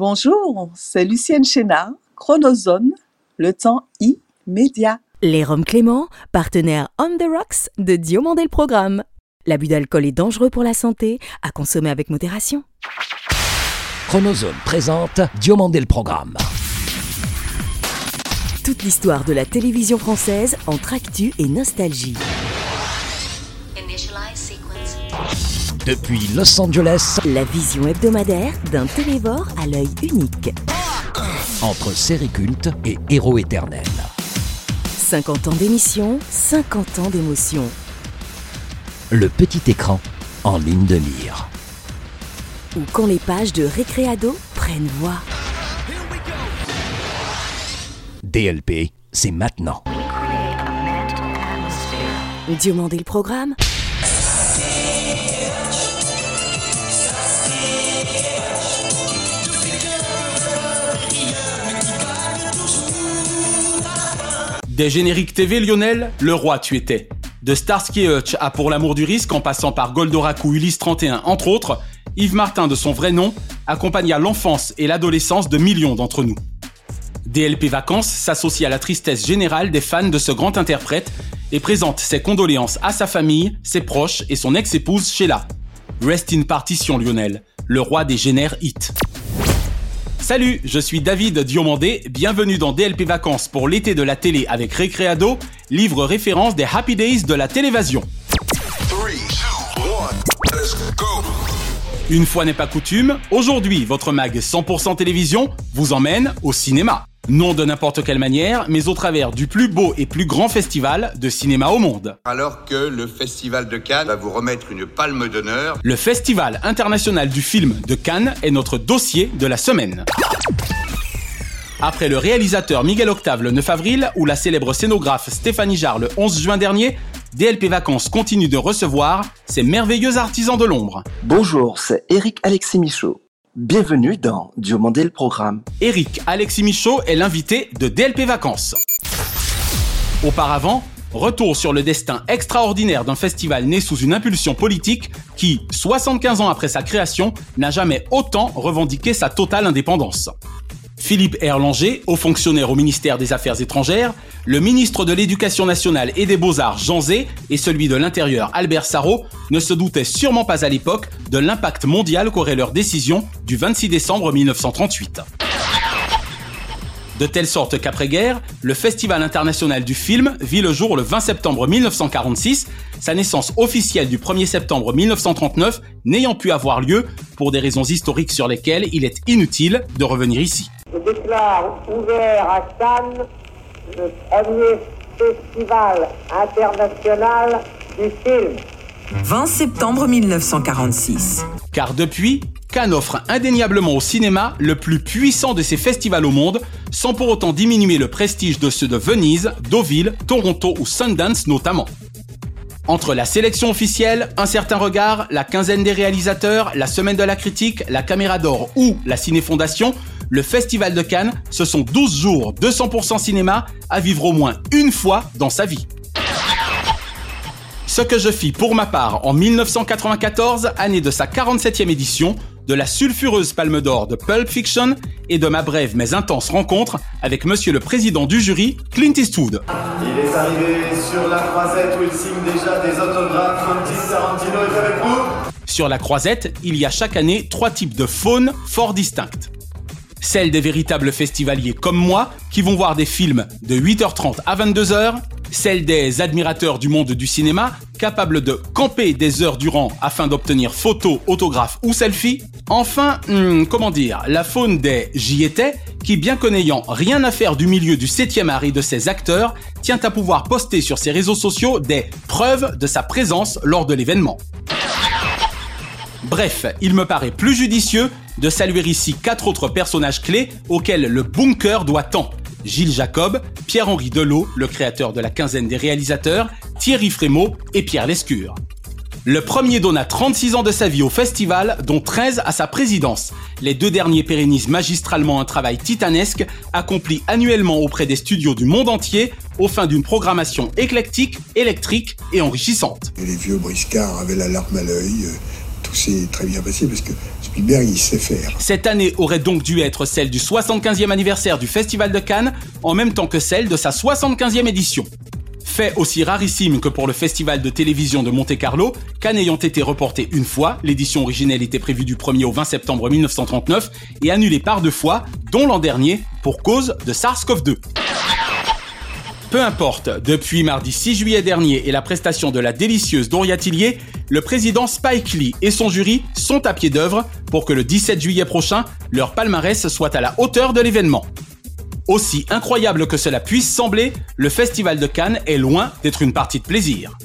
Bonjour, c'est Lucienne Chénard, Chronozone, le temps immédiat. Les Roms Clément, partenaire On the Rocks de Diomandé le Programme. L'abus d'alcool est dangereux pour la santé, à consommer avec modération. Chronozone présente Diomandé le Programme. Toute l'histoire de la télévision française entre actu et nostalgie. Depuis Los Angeles, La vision hebdomadaire d'un télévore à l'œil unique. entre série culte et héros éternel. 50 ans d'émission, 50 ans d'émotion. Le petit écran en ligne de mire. Ou quand les pages de Récréado prennent voix. DLP, c'est maintenant. Diomandé le programme Des génériques TV Lionel, le roi tu étais. De Starsky et Hutch à Pour l'amour du risque en passant par Goldorak ou Ulysse 31 entre autres, Yves Martin de son vrai nom accompagna l'enfance et l'adolescence de millions d'entre nous. DLP Vacances s'associe à la tristesse générale des fans de ce grand interprète et présente ses condoléances à sa famille, ses proches et son ex-épouse Sheila. Rest in partition Lionel, le roi des génères hits. Salut, je suis David Diomandé, bienvenue dans DLP Vacances pour l'été de la télé avec Récréado, livre référence des Happy Days de la télévision. Une fois n'est pas coutume, aujourd'hui votre mag 100% télévision vous emmène au cinéma. Non de n'importe quelle manière, mais au travers du plus beau et plus grand festival de cinéma au monde. Alors que le Festival de Cannes va vous remettre une palme d'honneur. Le Festival international du film de Cannes est notre dossier de la semaine. Après le réalisateur Miguel Octave le 9 avril ou la célèbre scénographe Stéphanie Jarre le 11 juin dernier, DLP Vacances continue de recevoir ces merveilleux artisans de l'ombre. Bonjour, c'est Eric Alexis Michaud. Bienvenue dans Diomandé le programme. Eric Alexis Michaud est l'invité de DLP Vacances. Auparavant, retour sur le destin extraordinaire d'un festival né sous une impulsion politique qui, 75 ans après sa création, n'a jamais autant revendiqué sa totale indépendance. Philippe Erlanger, haut fonctionnaire au ministère des Affaires étrangères, le ministre de l'Éducation nationale et des Beaux-Arts Jean Zé et celui de l'Intérieur Albert Sarrault ne se doutaient sûrement pas à l'époque de l'impact mondial qu'aurait leur décision du 26 décembre 1938. De telle sorte qu'après-guerre, le Festival international du film vit le jour le 20 septembre 1946, sa naissance officielle du 1er septembre 1939 n'ayant pu avoir lieu pour des raisons historiques sur lesquelles il est inutile de revenir ici. Je déclare ouvert à Cannes le premier festival international du film. 20 septembre 1946. Car depuis, Cannes offre indéniablement au cinéma le plus puissant de ses festivals au monde, sans pour autant diminuer le prestige de ceux de Venise, Deauville, Toronto ou Sundance notamment. Entre la sélection officielle, un certain regard, la quinzaine des réalisateurs, la semaine de la critique, la caméra d'or ou la cinéfondation, le Festival de Cannes, ce sont 12 jours 200% cinéma à vivre au moins une fois dans sa vie. Ce que je fis pour ma part en 1994, année de sa 47e édition, de la sulfureuse palme d'or de Pulp Fiction et de ma brève mais intense rencontre avec monsieur le président du jury, Clint Eastwood. Il est arrivé sur la croisette où il signe déjà des autographes. Quentin Tarantino est avec vous Sur la croisette, il y a chaque année trois types de faunes fort distinctes. Celle des véritables festivaliers comme moi, qui vont voir des films de 8h30 à 22h, celle des admirateurs du monde du cinéma, capables de camper des heures durant afin d'obtenir photos, autographes ou selfies, enfin, hmm, comment dire, la faune des j'y étais, qui bien que n'ayant rien à faire du milieu du 7e art et de ses acteurs, tient à pouvoir poster sur ses réseaux sociaux des preuves de sa présence lors de l'événement. Bref, il me paraît plus judicieux de saluer ici quatre autres personnages clés auxquels le bunker doit tant. Gilles Jacob, Pierre-Henri Delot, le créateur de la quinzaine des réalisateurs, Thierry Frémaux et Pierre Lescure. Le premier donna 36 ans de sa vie au festival, dont 13 à sa présidence. Les deux derniers pérennisent magistralement un travail titanesque accompli annuellement auprès des studios du monde entier au fin d'une programmation éclectique, électrique et enrichissante. Les vieux briscards avaient la larme à l'œil. Tout s'est très bien passé parce que Spielberg, il sait faire. Cette année aurait donc dû être celle du 75e anniversaire du Festival de Cannes, en même temps que celle de sa 75e édition. Fait aussi rarissime que pour le festival de télévision de Monte-Carlo, Cannes ayant été reporté une fois, l'édition originelle était prévue du 1er au 20 septembre 1939 et annulée par deux fois, dont l'an dernier, pour cause de SARS-CoV-2. Peu importe, depuis mardi 6 juillet dernier et la prestation de la délicieuse Doria Tillier, le président Spike Lee et son jury sont à pied d'œuvre pour que le 17 juillet prochain, leur palmarès soit à la hauteur de l'événement. Aussi incroyable que cela puisse sembler, le Festival de Cannes est loin d'être une partie de plaisir.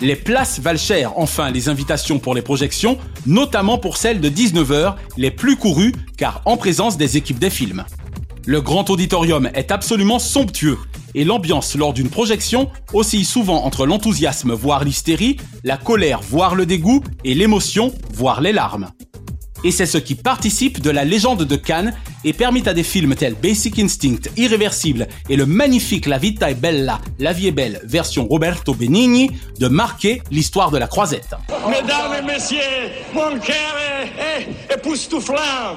Les places valent cher, enfin les invitations pour les projections, notamment pour celles de 19h, les plus courues, car en présence des équipes des films. Le grand auditorium est absolument somptueux et l'ambiance lors d'une projection oscille souvent entre l'enthousiasme voire l'hystérie, la colère voire le dégoût et l'émotion voire les larmes. Et c'est ce qui participe de la légende de Cannes et permet à des films tels Basic Instinct, Irréversible et le magnifique La Vita è Bella, La Vie est Belle, version Roberto Benigni, de marquer l'histoire de la croisette. Mesdames et messieurs, mon cœur est, est époustouflant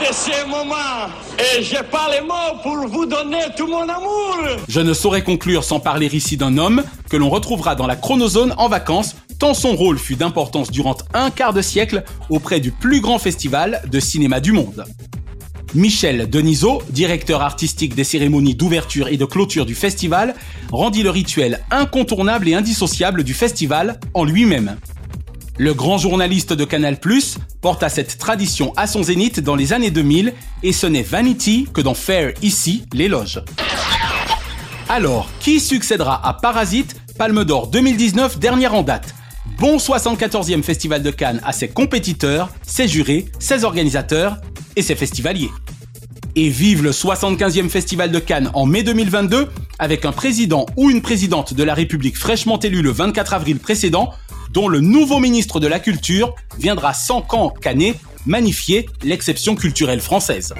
de ce moment et j'ai pas les mots pour vous donner tout mon amour. Je ne saurais conclure sans parler ici d'un homme que l'on retrouvera dans la chronozone en vacances tant son rôle fut d'importance durant un quart de siècle auprès du plus grand festival de cinéma du monde. Michel Denisot, directeur artistique des cérémonies d'ouverture et de clôture du festival, rendit le rituel incontournable et indissociable du festival en lui-même. Le grand journaliste de Canal+, porta cette tradition à son zénith dans les années 2000 et ce n'est Vanity que dans Fair ici l'éloge. Alors, qui succédera à Parasite, Palme d'Or 2019 dernière en date? Bon 74e Festival de Cannes à ses compétiteurs, ses jurés, ses organisateurs et ses festivaliers. Et vive le 75e Festival de Cannes en mai 2022 avec un président ou une présidente de la République fraîchement élu le 24 avril précédent dont le nouveau ministre de la Culture viendra sans camp cannet magnifier l'exception culturelle française.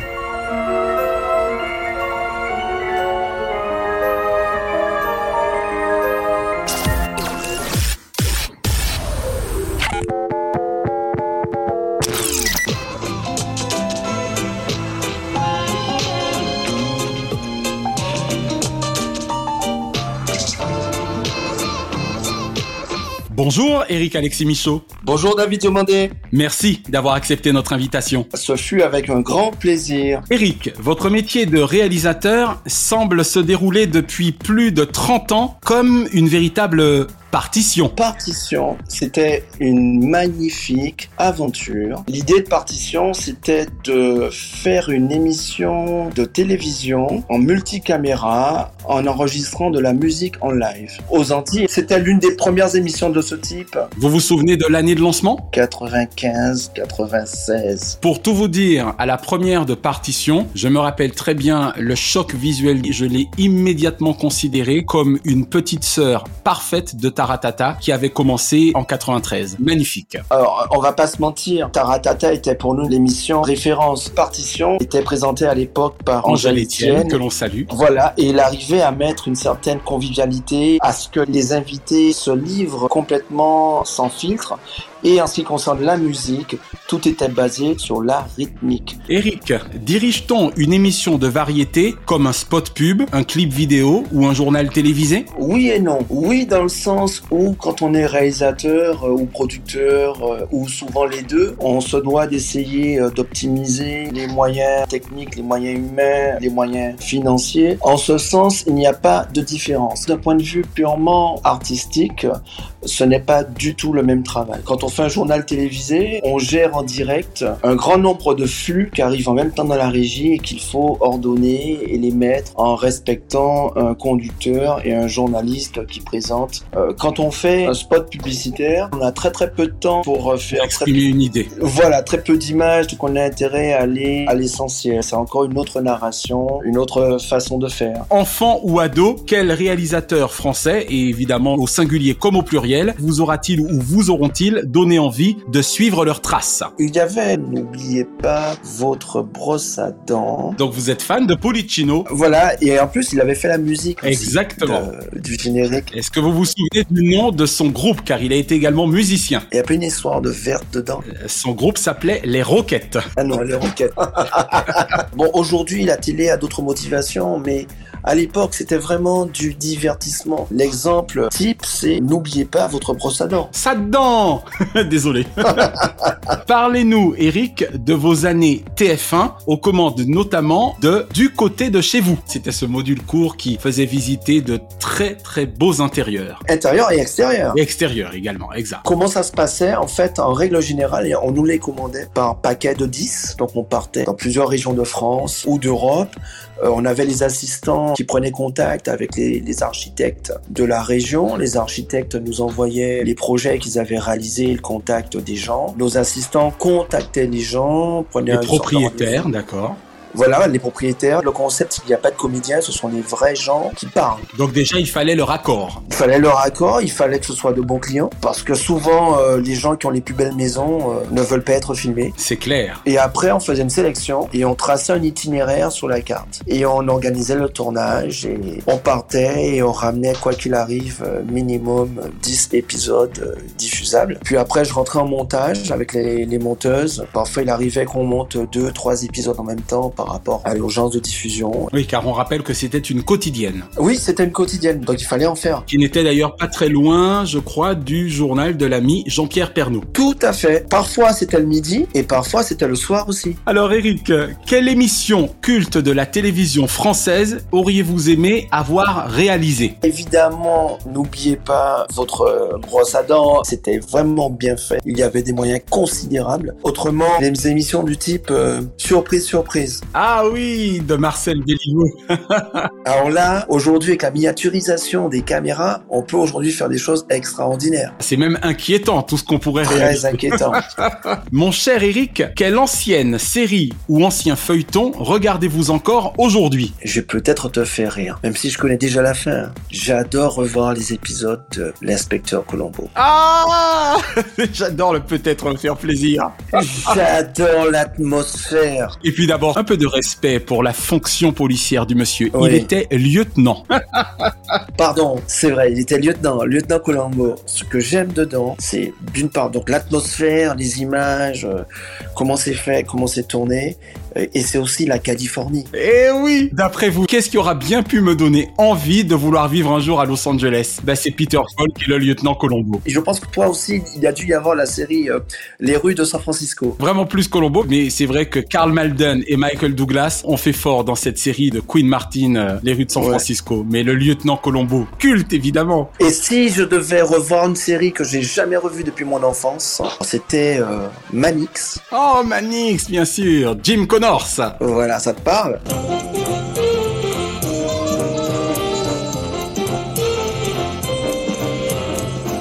Bonjour Eric Alexis Michaud. Bonjour David Diomandé. Merci d'avoir accepté notre invitation. Ce fut avec un grand plaisir. Eric, votre métier de réalisateur semble se dérouler depuis plus de 30 ans comme une véritable Partition. Partition, c'était une magnifique aventure. L'idée de Partition, c'était de faire une émission de télévision en multicaméra en enregistrant de la musique en live. Aux Antilles, c'était l'une des premières émissions de ce type. Vous vous souvenez de l'année de lancement? 95, 96. Pour tout vous dire, à la première de Partition, je me rappelle très bien le choc visuel. Je l'ai immédiatement considéré comme une petite sœur parfaite de Taratata qui avait commencé en 93. Magnifique. Alors, on va pas se mentir, Taratata était pour nous l'émission référence. Partition était présentée à l'époque par Angèle Etienne, que l'on salue. Voilà, et il arrivait à mettre une certaine convivialité, à ce que les invités se livrent complètement sans filtre. Et en ce qui concerne la musique, tout était basé sur la rythmique. Eric, dirige-t-on une émission de variété comme un spot pub, un clip vidéo ou un journal télévisé? Oui et non. Oui dans le sens où quand on est réalisateur euh, ou producteur euh, ou souvent les deux, on se doit d'essayer euh, d'optimiser les moyens techniques, les moyens humains, les moyens financiers. En ce sens, il n'y a pas de différence. D'un point de vue purement artistique, ce n'est pas du tout le même travail. Quand on un journal télévisé, on gère en direct un grand nombre de flux qui arrivent en même temps dans la régie et qu'il faut ordonner et les mettre en respectant un conducteur et un journaliste qui présente. Euh, quand on fait un spot publicitaire, on a très très peu de temps pour euh, faire exprimer une idée. Voilà, très peu d'images, donc on a intérêt à aller à l'essentiel. C'est encore une autre narration, une autre façon de faire. Enfant ou ado, quel réalisateur français et évidemment au singulier comme au pluriel vous aura-t-il ou vous auront-ils donné envie de suivre leurs traces. Il y avait, n'oubliez pas, votre brosse à dents. Donc vous êtes fan de Policino Voilà, et en plus, il avait fait la musique aussi Exactement. de- du générique. Est-ce que vous vous souvenez du nom de son groupe? Car il a été également musicien Il y a pas une histoire de verte dedans. Son groupe s'appelait Les Roquettes. Ah non, les roquettes. bon, aujourd'hui, la télé a d'autres motivations, mais à l'époque, c'était vraiment du divertissement. L'exemple type, c'est n'oubliez pas votre brosse à dents. Ça dedans Désolé. Parlez-nous, Eric, de vos années TF1 aux commandes notamment de Du côté de chez vous. C'était ce module court qui faisait visiter de très très beaux intérieurs. Intérieur et extérieur. Et extérieurs également, exact. Comment ça se passait En fait, en règle générale, on nous les commandait par paquet de 10. Donc on partait dans plusieurs régions de France ou d'Europe. Euh, on avait les assistants qui prenaient contact avec les, les architectes de la région. Les architectes nous envoyaient les projets qu'ils avaient réalisés, le contact des gens. Nos assistants contactaient les gens, prenaient Les propriétaires, d'accord. Voilà, les propriétaires. Le concept, il n'y a pas de comédiens, ce sont les vrais gens qui parlent. Donc déjà, il fallait le raccord. Il fallait leur accord, il fallait que ce soit de bons clients, parce que souvent, euh, les gens qui ont les plus belles maisons euh, ne veulent pas être filmés. C'est clair. Et après, on faisait une sélection et on traçait un itinéraire sur la carte. Et on organisait le tournage et on partait et on ramenait, quoi qu'il arrive, euh, minimum 10 épisodes euh, diffusables. Puis après, je rentrais en montage avec les, les monteuses. Parfois, il arrivait qu'on monte deux, trois épisodes en même temps par rapport à l'urgence de diffusion. Oui, car on rappelle que c'était une quotidienne. Oui, c'était une quotidienne, donc il fallait en faire. Qui n'était d'ailleurs pas très loin, je crois, du journal de l'ami Jean-Pierre Pernaud. Tout à fait. Parfois, c'était le midi et parfois, c'était le soir aussi. Alors Eric, quelle émission culte de la télévision française auriez-vous aimé avoir réalisée? Évidemment, n'oubliez pas votre euh, brosse à dents. C'était vraiment bien fait. Il y avait des moyens considérables. Autrement, les émissions du type euh, surprise, surprise. Ah oui, de Marcel Béliveau. Alors là, aujourd'hui, avec la miniaturisation des caméras, on peut aujourd'hui faire des choses extraordinaires. C'est même inquiétant tout ce qu'on pourrait Très réaliser. inquiétant. Mon cher Eric, quelle ancienne série ou ancien feuilleton regardez-vous encore aujourd'hui? Je vais peut-être te faire rire, même si je connais déjà la fin. J'adore revoir les épisodes de l'inspecteur Colombo. Ah J'adore le peut-être me faire plaisir. J'adore l'atmosphère. Et puis d'abord, un peu de respect pour la fonction policière du monsieur. Oui. Il était lieutenant. Pardon, c'est vrai, il était lieutenant, lieutenant Colombo. Ce que j'aime dedans, c'est d'une part donc l'atmosphère, les images, euh, comment c'est fait, comment c'est tourné, et c'est aussi la Californie. Eh oui D'après vous, qu'est-ce qui aura bien pu me donner envie de vouloir vivre un jour à Los Angeles? Bah c'est Peter Falk et le lieutenant Colombo. Et je pense que toi aussi, il y a dû y avoir la série euh, Les rues de San Francisco. Vraiment plus Colombo, mais c'est vrai que Carl Malden et Michael Douglas ont fait fort dans cette série de Queen Martin, euh, Les rues de San Ouais. Francisco. Mais le lieutenant Colombo, culte évidemment. Et si je devais revoir une série que j'ai jamais revue depuis mon enfance, c'était euh, Manix. Oh Manix, bien sûr, Jim Voilà, ça te parle.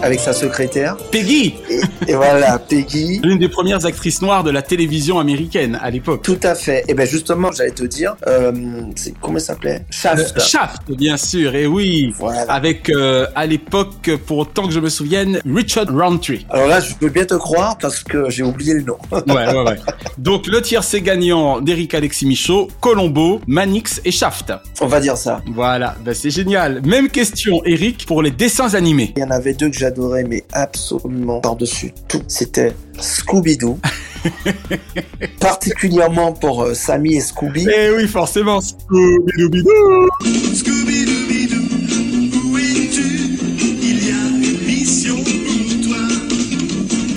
Avec sa secrétaire. Peggy, Et, et voilà, Peggy. l'une des premières actrices noires de la télévision américaine à l'époque. Tout à fait. Et ben justement, j'allais te dire, euh, c'est comment ça s'appelait? Shaft. Shaft, bien sûr, et oui. Voilà. Avec, euh, à l'époque, pour autant que je me souvienne, Richard Roundtree. Alors là, je peux bien te croire parce que j'ai oublié le nom. Ouais, ouais, ouais. Donc, le tiercé gagnant d'Eric Alexis Michaud, Colombo, Manix et Shaft. On va dire ça. Voilà, bah c'est génial. Même question, Eric, pour les dessins animés. Il y en avait deux que j'adorais, mais absolument par-dessus tout. C'était Scooby-Doo. Particulièrement pour euh, Sammy et Scooby. Eh oui, forcément. Scooby-Dooby-Doo.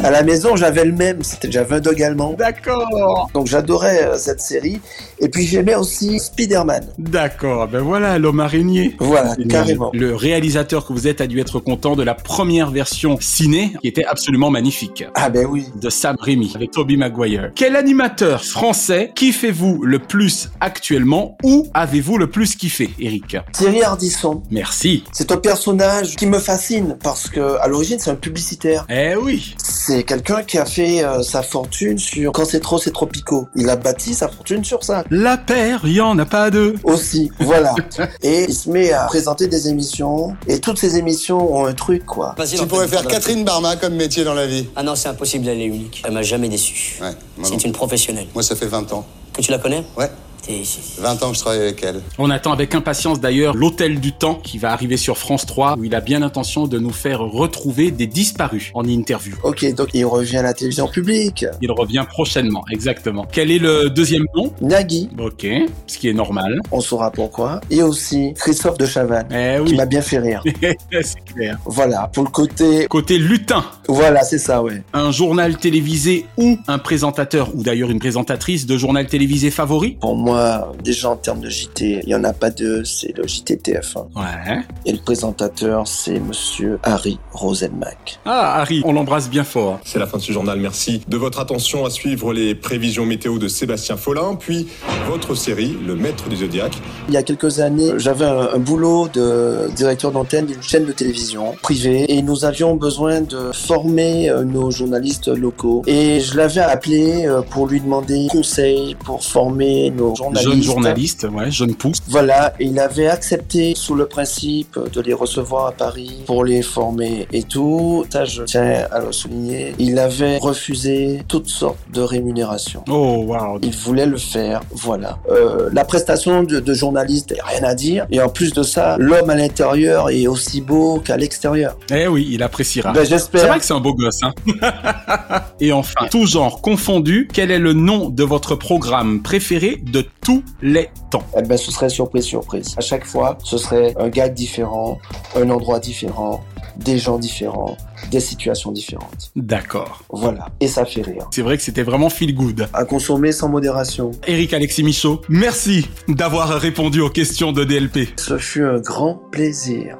À la maison, j'avais le même. C'était j'avais un dog allemand. D'accord. Donc j'adorais euh, cette série. Et puis j'aimais aussi Spider-Man. D'accord, ben voilà, l'homme araignée. Voilà, carrément. Le réalisateur que vous êtes a dû être content de la première version ciné, qui était absolument magnifique. Ah ben oui. de Sam Raimi avec Tobey Maguire. Quel animateur français kiffez-vous le plus actuellement ou avez-vous le plus kiffé, Eric? Thierry Ardisson. Merci. C'est un personnage qui me fascine parce que à l'origine c'est un publicitaire. Eh oui. C'est c'est quelqu'un qui a fait euh, sa fortune sur quand c'est trop, c'est trop picot. Il a bâti sa fortune sur ça. La paire, il y en a pas deux. Aussi, voilà. et il se met à présenter des émissions et toutes ces émissions ont un truc quoi. Tu pourrais faire Catherine Barma comme métier dans la vie. Ah non, c'est impossible d'aller unique. Elle m'a jamais déçu. Ouais. moi non. C'est une professionnelle. Moi, ça fait 20 ans. Que tu la connais? Ouais. T'es- c'est- 20 ans que je travaille avec elle. On attend avec impatience d'ailleurs l'Hôtel du Temps qui va arriver sur France 3 où il a bien l'intention de nous faire retrouver des disparus en interview. Ok, donc il revient à la télévision publique. Il revient prochainement, exactement. Quel est le deuxième nom? Nagui, Ok, ce qui est normal. on saura pourquoi. Et aussi Christophe de Chavannes, Eh qui oui, m'a bien fait rire. c'est clair. Voilà, pour le côté... Côté lutin, Voilà, c'est ça, ouais. un journal télévisé ou un présentateur ou d'ailleurs une présentatrice de journal télévisé favori? Pour moi, déjà en termes de JT, il y en a pas deux, c'est le JT TF1. Ouais. Et le présentateur, c'est monsieur Harry Rosenmack. Ah, Harry, on l'embrasse bien fort. C'est la fin de ce journal. Merci de votre attention à suivre les prévisions météo de Sébastien Follin, puis votre série, Le Maître du Zodiaque. Il y a quelques années, j'avais un, un boulot de directeur d'antenne d'une chaîne de télévision privée et nous avions besoin de former euh, nos journalistes locaux. Et je l'avais appelé euh, pour lui demander conseil pour former nos journalistes. Jeune journaliste, ouais, jeune pousse. Voilà, et il avait accepté sous le principe de les recevoir à Paris pour les former et tout. Ça, je tiens à le souligner. Il avait refusé toutes sortes de rémunérations. Oh, wow. Il voulait le faire, voilà. Euh, la prestation de, de journaliste, rien à dire. Et en plus de ça, l'homme à l'intérieur est aussi beau qu'à l'extérieur. Eh oui, il appréciera. Ben, C'est j'espère. vrai que c'est un beau gosse, hein. Et enfin, tout genre confondu, quel est le nom de votre programme préféré de tous les temps Eh ben, ce serait surprise, surprise. À chaque fois, ce serait un gag différent, un endroit différent, des gens différents, des situations différentes. D'accord. Voilà. Et ça fait rire. C'est vrai que c'était vraiment feel good. À consommer sans modération. Eric Alexis Michaud, merci d'avoir répondu aux questions de DLP. Ce fut un grand plaisir.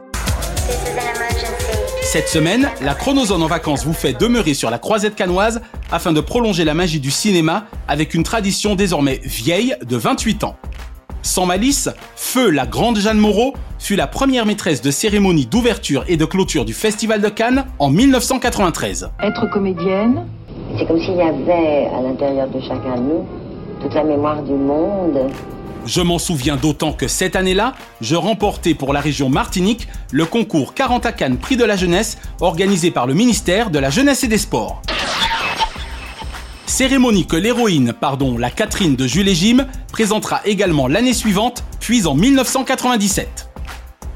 Cette semaine, la Chronozone en vacances vous fait demeurer sur la croisette canoise afin de prolonger la magie du cinéma avec une tradition désormais vieille de 28 ans. Sans malice, Feu, la grande Jeanne Moreau, fut la première maîtresse de cérémonie d'ouverture et de clôture du Festival de Cannes en 1993. Être comédienne, C'est comme s'il y avait à l'intérieur de chacun de nous toute la mémoire du monde. Je m'en souviens d'autant que cette année-là, je remportais pour la région Martinique le concours 40 à Cannes Prix de la Jeunesse organisé par le ministère de la Jeunesse et des Sports. Cérémonie que l'héroïne, pardon, la Catherine de Jules et Jim, présentera également l'année suivante, puis en 1997.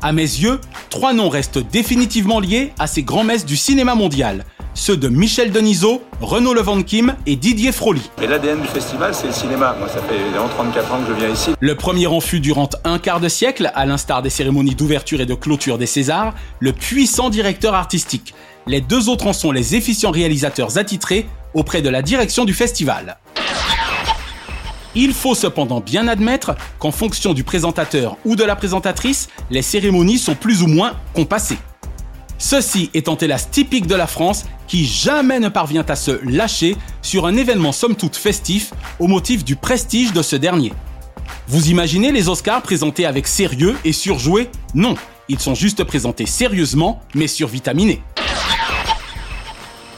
À mes yeux, trois noms restent définitivement liés à ces grands-messes du cinéma mondial, ceux de Michel Denisot, Renaud Levanquim et Didier Froli. Et l'ADN du festival, c'est le cinéma. Moi, ça fait évidemment 34 ans que je viens ici. Le premier en fut durant un quart de siècle, à l'instar des cérémonies d'ouverture et de clôture des Césars, le puissant directeur artistique. Les deux autres en sont les efficients réalisateurs attitrés auprès de la direction du festival. Il faut cependant bien admettre qu'en fonction du présentateur ou de la présentatrice, les cérémonies sont plus ou moins compassées. Ceci étant hélas typique de la France qui jamais ne parvient à se lâcher sur un événement somme toute festif au motif du prestige de ce dernier. Vous imaginez les Oscars présentés avec sérieux et surjoués? Non, ils sont juste présentés sérieusement mais survitaminés.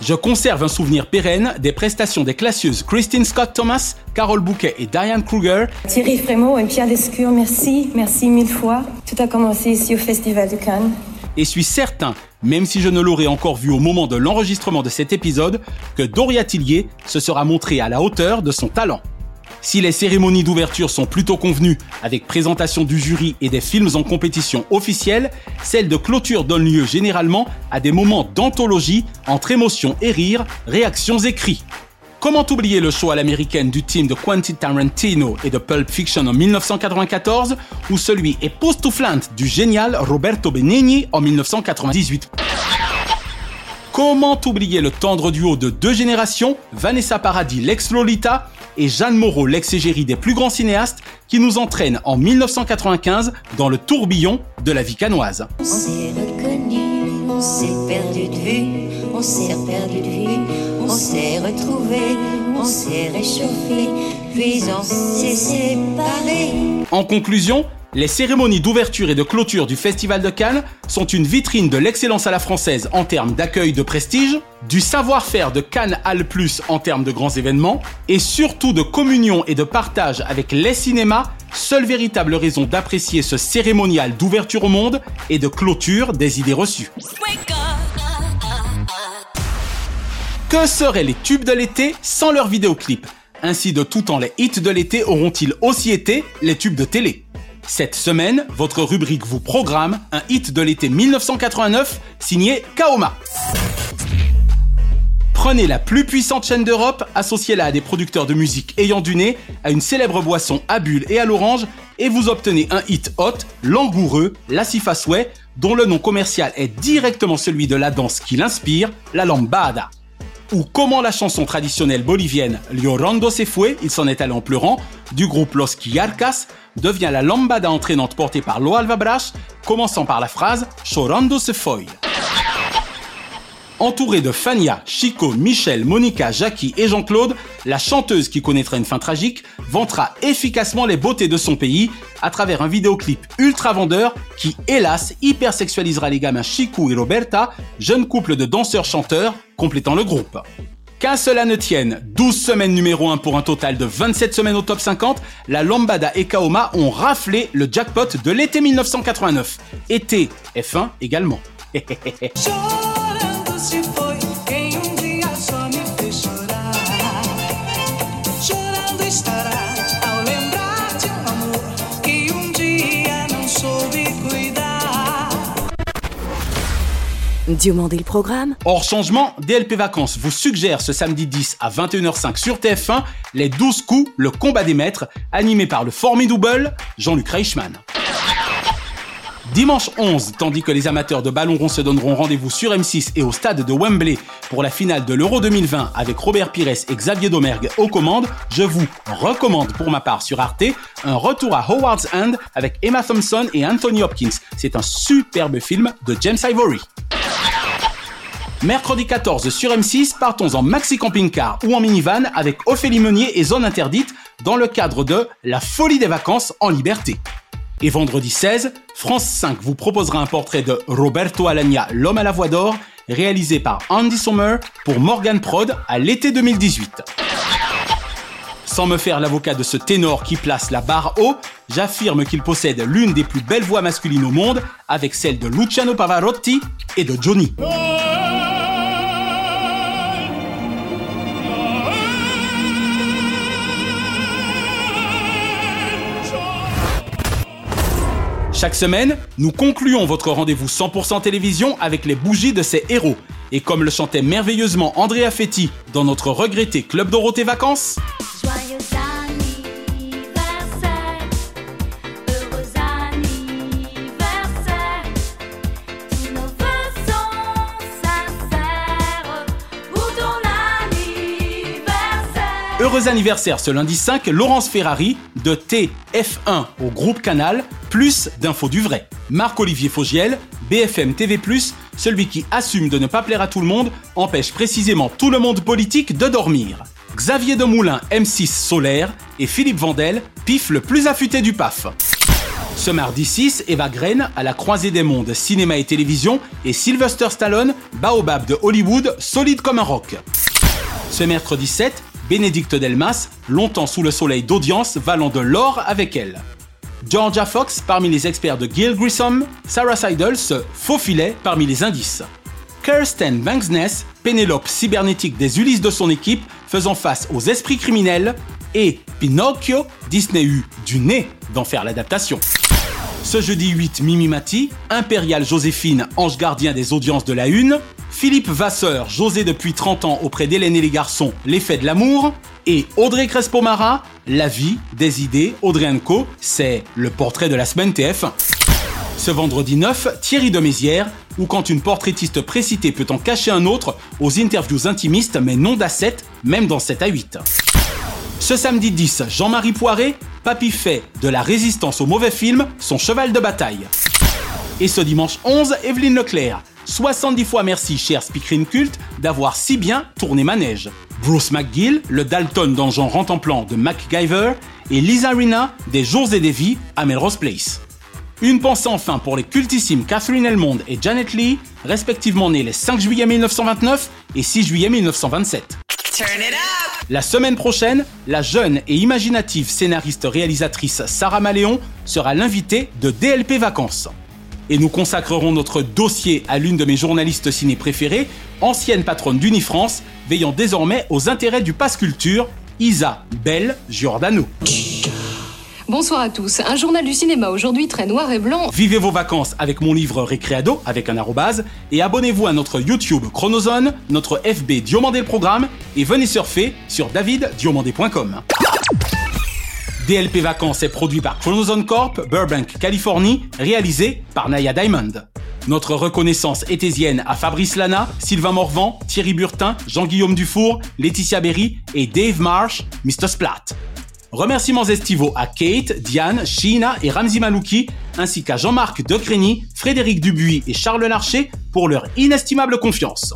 Je conserve un souvenir pérenne des prestations des classieuses Christine Scott Thomas, Carol Bouquet et Diane Kruger, Thierry Frémaux et Pierre Lescure, merci, merci mille fois. Tout a commencé ici au Festival de Cannes. et suis certain, même si je ne l'aurais encore vu au moment de l'enregistrement de cet épisode, que Doria Tillier se sera montrée à la hauteur de son talent. Si les cérémonies d'ouverture sont plutôt convenues, avec présentation du jury et des films en compétition officielle, celles de clôture donnent lieu généralement à des moments d'anthologie entre émotions et rires, réactions et cris. Comment oublier le show à l'américaine du team de Quentin Tarantino et de Pulp Fiction en 1994 ou celui époustouflante du génial Roberto Benigni en 1998 Comment oublier le tendre duo de deux générations, Vanessa Paradis l'ex-Lolita et Jeanne Moreau l'ex-égérie des plus grands cinéastes qui nous entraînent en 1995 dans le tourbillon de la vie canoise? On s'est retrouvé, on s'est réchauffé, puis on s'est séparé. En conclusion, Les cérémonies d'ouverture et de clôture du Festival de Cannes sont une vitrine de l'excellence à la française en termes d'accueil de prestige, du savoir-faire de Cannes Al Plus en termes de grands événements, et surtout de communion et de partage avec les cinémas, seule véritable raison d'apprécier ce cérémonial d'ouverture au monde et de clôture des idées reçues. Que seraient les tubes de l'été sans leurs vidéoclips Ainsi de tout temps les hits de l'été auront-ils aussi été les tubes de télé cette semaine, votre rubrique vous programme un hit de l'été 1989 signé Kaoma. Prenez la plus puissante chaîne d'Europe, associez-la à des producteurs de musique ayant du nez, à une célèbre boisson à bulles et à l'orange, et vous obtenez un hit hot, langoureux, la Sway, dont le nom commercial est directement celui de la danse qui l'inspire, la lambada ou comment la chanson traditionnelle bolivienne Llorando se fue, il s'en est allé en pleurant, du groupe Los Quillarcas, devient la lambada entraînante portée par Lo Alvabras, commençant par la phrase Chorando se fue. Entourée de Fania, Chico, Michel, Monica, Jackie et Jean-Claude, la chanteuse qui connaîtra une fin tragique vantera efficacement les beautés de son pays à travers un vidéoclip ultra vendeur qui, hélas, hypersexualisera les gamins Chico et Roberta, jeune couple de danseurs-chanteurs complétant le groupe. Qu'à cela ne tienne, 12 semaines numéro 1 pour un total de 27 semaines au top 50, la Lambada et Kaoma ont raflé le jackpot de l'été 1989. Été F1 également. Diomandé le programme. Hors changement, DLP Vacances vous suggère ce samedi 10 à 21h05 sur TF1 les 12 coups, le combat des maîtres, animé par le formidable Jean-Luc Reichmann. Dimanche 11, tandis que les amateurs de ballon rond se donneront rendez-vous sur M6 et au stade de Wembley pour la finale de l'Euro 2020 avec Robert Pires et Xavier Domergue aux commandes, je vous recommande pour ma part sur Arte un retour à Howard's End avec Emma Thompson et Anthony Hopkins. C'est un superbe film de James Ivory. Mercredi 14 sur M6, partons en maxi camping-car ou en minivan avec Ophélie Meunier et Zone Interdite dans le cadre de La folie des vacances en liberté. Et vendredi 16, France 5 vous proposera un portrait de Roberto Alagna, l'homme à la voix d'or, réalisé par Andy Sommer pour Morgan Prod à l'été 2018. Sans me faire l'avocat de ce ténor qui place la barre haut, j'affirme qu'il possède l'une des plus belles voix masculines au monde, avec celle de Luciano Pavarotti et de Johnny. Chaque semaine, nous concluons votre rendez-vous 100% télévision avec les bougies de ces héros. Et comme le chantait merveilleusement Andrea Fetti dans notre regretté Club Dorothée Vacances, Heureux anniversaire ce lundi 5, Laurence Ferrari de TF1 au groupe Canal, plus d'infos du vrai. Marc-Olivier Fogiel, BFM TV+, celui qui assume de ne pas plaire à tout le monde, empêche précisément tout le monde politique de dormir. Xavier Demoulin, M6 Solaire, et Philippe Vandel, pif le plus affûté du PAF. Ce mardi 6, Eva Green, à la croisée des mondes cinéma et télévision, et Sylvester Stallone, Baobab de Hollywood, solide comme un roc. Ce mercredi 7, Bénédicte Delmas, longtemps sous le soleil d'audience, valant de l'or avec elle. Georgia Fox parmi les experts de Gil Grissom, Sarah Seidel se faufilait parmi les indices. Kirsten Banksness, Pénélope cybernétique des Ulysses de son équipe, faisant face aux esprits criminels, et Pinocchio, Disney eut du nez d'en faire l'adaptation. Ce jeudi 8, Mimi Mati, Impérial Joséphine, ange gardien des audiences de la Une, Philippe Vasseur, José depuis 30 ans auprès d'Hélène et les garçons, L'effet de l'amour, et Audrey Crespo-Mara, La vie, des idées, Audrey Co, c'est le portrait de la semaine TF1. Ce vendredi 9, Thierry de Mézières, où quand une portraitiste précitée peut en cacher un autre aux interviews intimistes mais non d'A7, même dans 7 à 8. Ce samedi 10, Jean-Marie Poiré, Papy fait de la résistance au mauvais film son cheval de bataille. Et ce dimanche 11, Evelyne Leclerc. 70 fois merci, cher speakerine culte, d'avoir si bien tourné manège. Bruce McGill, le Dalton dans Jean Plan de MacGyver, et Lisa Rina des Jours et des Vies à Melrose Place. Une pensée enfin pour les cultissimes Catherine Elmond et Janet Lee, respectivement nés les 5 juillet 1929 et 6 juillet 1927. La semaine prochaine, la jeune et imaginative scénariste-réalisatrice Sarah Maléon sera l'invitée de DLP Vacances. Et nous consacrerons notre dossier à l'une de mes journalistes ciné préférées, ancienne patronne d'Unifrance, veillant désormais aux intérêts du passe culture, Isa Belle Giordano. Bonsoir à tous. Un journal du cinéma aujourd'hui très noir et blanc. Vivez vos vacances avec mon livre Récréado avec un arrobase et abonnez-vous à notre YouTube Chronozone, notre FB Diomandé le programme et venez surfer sur daviddiomandé.com. DLP Vacances est produit par Chronozone Corp, Burbank, Californie, réalisé par Naya Diamond. Notre reconnaissance étésienne à Fabrice Lana, Sylvain Morvan, Thierry Burtin, Jean-Guillaume Dufour, Laetitia Berry et Dave Marsh, Mr. Splat. Remerciements estivaux à Kate, Diane, Sheena et Ramzi Malouki, ainsi qu'à Jean-Marc Decrény, Frédéric Dubuis et Charles Larcher pour leur inestimable confiance.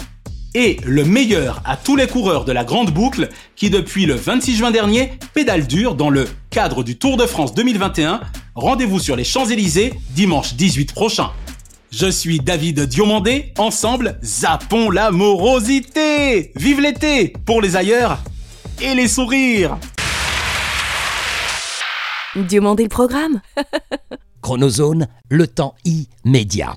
Et le meilleur à tous les coureurs de la Grande Boucle qui depuis le 26 juin dernier pédalent dur dans le cadre du Tour de France 2021. Rendez-vous sur les Champs-Élysées dimanche 18 prochain. Je suis David Diomandé, ensemble, zappons la morosité Vive l'été pour les ailleurs et les sourires Diomandé le programme Chronozone, le temps immédiat.